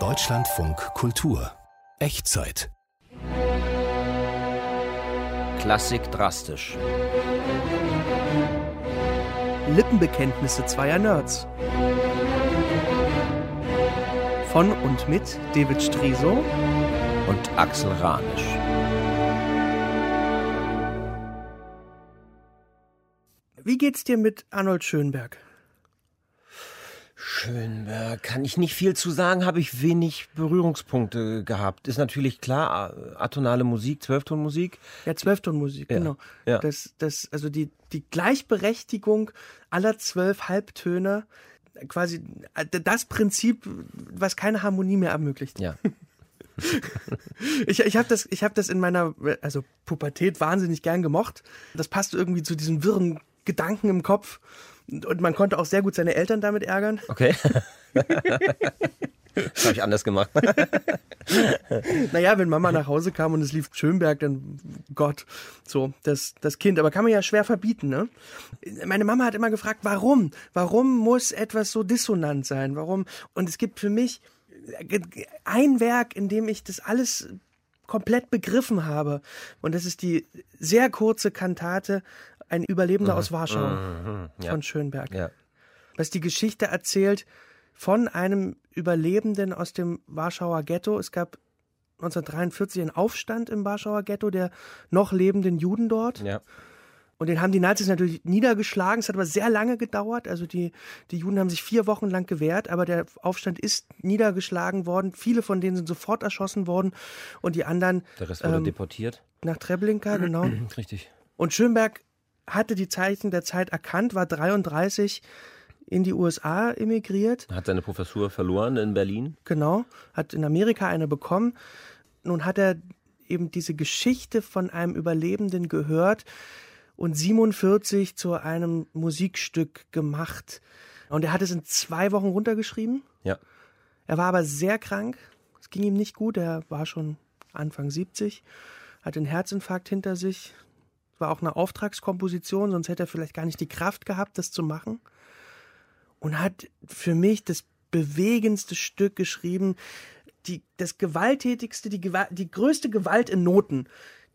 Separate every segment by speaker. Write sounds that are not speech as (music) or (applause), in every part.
Speaker 1: Deutschlandfunk Kultur Echtzeit
Speaker 2: Klassik drastisch.
Speaker 3: Lippenbekenntnisse zweier Nerds. Von und mit David Striso
Speaker 2: und Axel Ranisch.
Speaker 3: Wie geht's dir mit Arnold Schönberg?
Speaker 2: Schönberg, kann ich nicht viel zu sagen, habe ich wenig Berührungspunkte gehabt. Ist natürlich klar, atonale Musik, Zwölftonmusik.
Speaker 3: Ja, Zwölftonmusik, ja. genau. Ja. Das, das, also die, die Gleichberechtigung aller zwölf Halbtöne, quasi das Prinzip, was keine Harmonie mehr ermöglicht.
Speaker 2: Ja. (laughs)
Speaker 3: ich ich habe das, ich hab das in meiner also Pubertät wahnsinnig gern gemocht. Das passt irgendwie zu diesen wirren Gedanken im Kopf. Und man konnte auch sehr gut seine Eltern damit ärgern.
Speaker 2: Okay. (laughs) Das habe ich anders gemacht. (laughs)
Speaker 3: naja, wenn Mama nach Hause kam und es lief Schönberg, dann Gott, so, das, das Kind. Aber kann man ja schwer verbieten, ne? Meine Mama hat immer gefragt, warum? Warum muss etwas so dissonant sein? Warum? Und es gibt für mich ein Werk, in dem ich das alles komplett begriffen habe. Und das ist die sehr kurze Kantate ein Überlebender mhm. aus Warschau mhm. ja. von Schönberg. Ja. Was die Geschichte erzählt von einem Überlebenden aus dem Warschauer Ghetto. Es gab 1943 einen Aufstand im Warschauer Ghetto der noch lebenden Juden dort.
Speaker 2: Ja.
Speaker 3: Und den haben die Nazis natürlich niedergeschlagen. Es hat aber sehr lange gedauert. Also die, die Juden haben sich vier Wochen lang gewehrt, aber der Aufstand ist niedergeschlagen worden. Viele von denen sind sofort erschossen worden und die anderen.
Speaker 2: Der Rest wurde ähm, deportiert.
Speaker 3: Nach Treblinka, genau. (clears throat)
Speaker 2: Richtig.
Speaker 3: Und Schönberg hatte die Zeichen der Zeit erkannt, war 33 in die USA emigriert.
Speaker 2: Hat seine Professur verloren in Berlin.
Speaker 3: Genau, hat in Amerika eine bekommen. Nun hat er eben diese Geschichte von einem Überlebenden gehört und 47 zu einem Musikstück gemacht. Und er hat es in zwei Wochen runtergeschrieben.
Speaker 2: Ja.
Speaker 3: Er war aber sehr krank. Es ging ihm nicht gut. Er war schon Anfang 70, hat einen Herzinfarkt hinter sich, war auch eine Auftragskomposition, sonst hätte er vielleicht gar nicht die Kraft gehabt, das zu machen. Und hat für mich das bewegendste Stück geschrieben, die, das gewalttätigste, die, die größte Gewalt in Noten,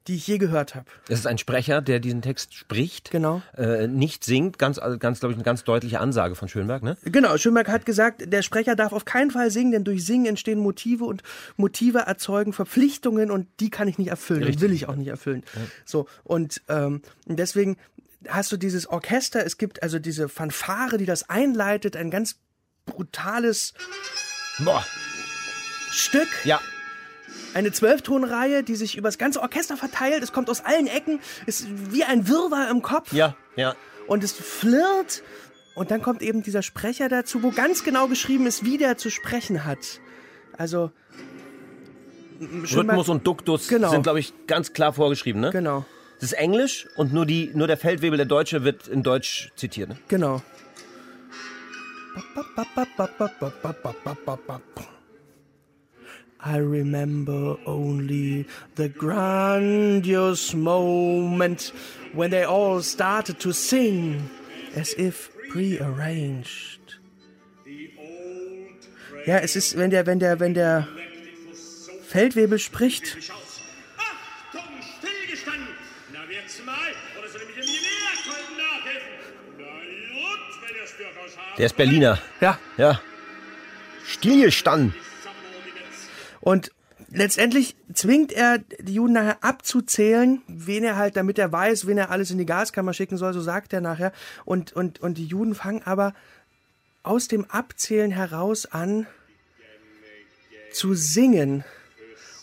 Speaker 3: die ich je gehört habe.
Speaker 2: Es ist ein Sprecher, der diesen Text spricht,
Speaker 3: genau.
Speaker 2: äh, nicht singt, ganz, also ganz, glaube ich, eine ganz deutliche Ansage von Schönberg, ne?
Speaker 3: Genau, Schönberg hat gesagt, der Sprecher darf auf keinen Fall singen, denn durch Singen entstehen Motive und Motive erzeugen Verpflichtungen und die kann ich nicht erfüllen Richtig. will ich auch nicht erfüllen. Ja. So, und ähm, deswegen hast du dieses Orchester, es gibt also diese Fanfare, die das einleitet, ein ganz brutales
Speaker 2: Boah.
Speaker 3: Stück.
Speaker 2: Ja
Speaker 3: eine Zwölftonreihe, die sich über das ganze Orchester verteilt. Es kommt aus allen Ecken. Ist wie ein Wirrwarr im Kopf.
Speaker 2: Ja, ja.
Speaker 3: Und es flirrt. Und dann kommt eben dieser Sprecher dazu, wo ganz genau geschrieben ist, wie der zu sprechen hat. Also.
Speaker 2: Rhythmus und Duktus genau. sind, glaube ich, ganz klar vorgeschrieben, ne?
Speaker 3: Genau.
Speaker 2: Das ist Englisch und nur, die, nur der Feldwebel, der Deutsche, wird in Deutsch zitiert, ne?
Speaker 3: Genau. I remember only the grandiose moment when they all started to sing as if prearranged. Ja, es ist, wenn der, wenn der, wenn der Feldwebel spricht.
Speaker 2: Der ist Berliner.
Speaker 3: Ja.
Speaker 2: Ja. Stillgestanden.
Speaker 3: Und letztendlich zwingt er die Juden nachher abzuzählen, wen er halt, damit er weiß, wen er alles in die Gaskammer schicken soll, so sagt er nachher. Und, und, und die Juden fangen aber aus dem Abzählen heraus an zu singen.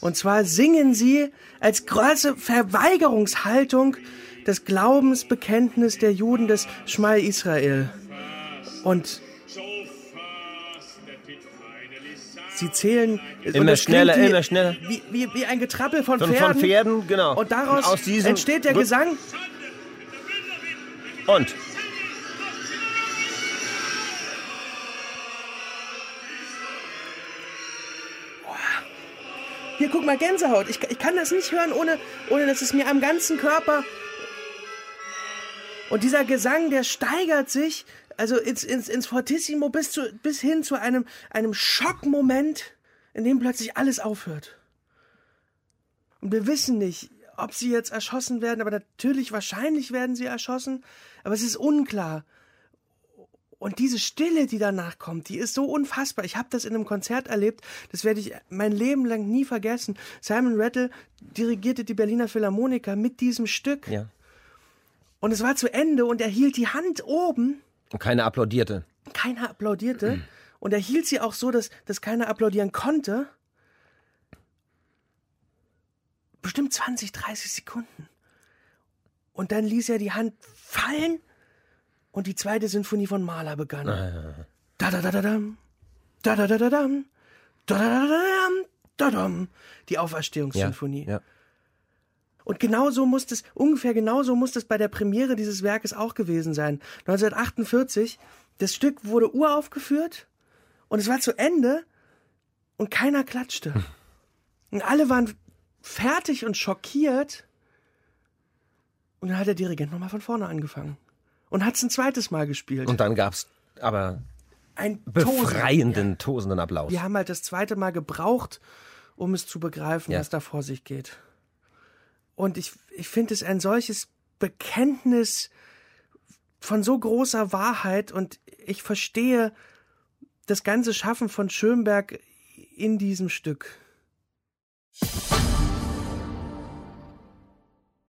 Speaker 3: Und zwar singen sie als große Verweigerungshaltung des Glaubensbekenntnis der Juden des Schmal Israel. Und Sie zählen
Speaker 2: immer schneller, wie, immer schneller.
Speaker 3: Wie, wie, wie ein Getrappel von,
Speaker 2: von
Speaker 3: Pferden.
Speaker 2: Von Pferden, genau.
Speaker 3: Und daraus und entsteht der Gesang.
Speaker 2: Und
Speaker 3: Hier, guck mal, Gänsehaut. Ich, ich kann das nicht hören, ohne, ohne dass es mir am ganzen Körper. Und dieser Gesang, der steigert sich also ins, ins, ins Fortissimo bis, zu, bis hin zu einem, einem Schockmoment, in dem plötzlich alles aufhört. Und wir wissen nicht, ob sie jetzt erschossen werden, aber natürlich wahrscheinlich werden sie erschossen, aber es ist unklar. Und diese Stille, die danach kommt, die ist so unfassbar. Ich habe das in einem Konzert erlebt, das werde ich mein Leben lang nie vergessen. Simon Rattle dirigierte die Berliner Philharmoniker mit diesem Stück.
Speaker 2: Ja.
Speaker 3: Und es war zu Ende und er hielt die Hand oben.
Speaker 2: Und keiner applaudierte.
Speaker 3: Keiner applaudierte. Und er hielt sie auch so, dass, dass keiner applaudieren konnte. Bestimmt 20, 30 Sekunden. Und dann ließ er die Hand fallen und die zweite Sinfonie von Mahler begann. Da da da da dam, da da da da dam, da da da da dam, da dam. Die Auferstehungssinfonie.
Speaker 2: Ja.
Speaker 3: Und genauso muss es, ungefähr genauso muss es bei der Premiere dieses Werkes auch gewesen sein. 1948, das Stück wurde uraufgeführt und es war zu Ende und keiner klatschte. Und alle waren fertig und schockiert. Und dann hat der Dirigent nochmal von vorne angefangen. Und hat es ein zweites Mal gespielt.
Speaker 2: Und dann gab's aber
Speaker 3: ein
Speaker 2: befreienden, tosenden Applaus.
Speaker 3: Wir haben halt das zweite Mal gebraucht, um es zu begreifen,
Speaker 2: Ja.
Speaker 3: was da vor sich geht. Und ich, ich finde es ein solches Bekenntnis von so großer Wahrheit und ich verstehe das ganze Schaffen von Schönberg in diesem Stück.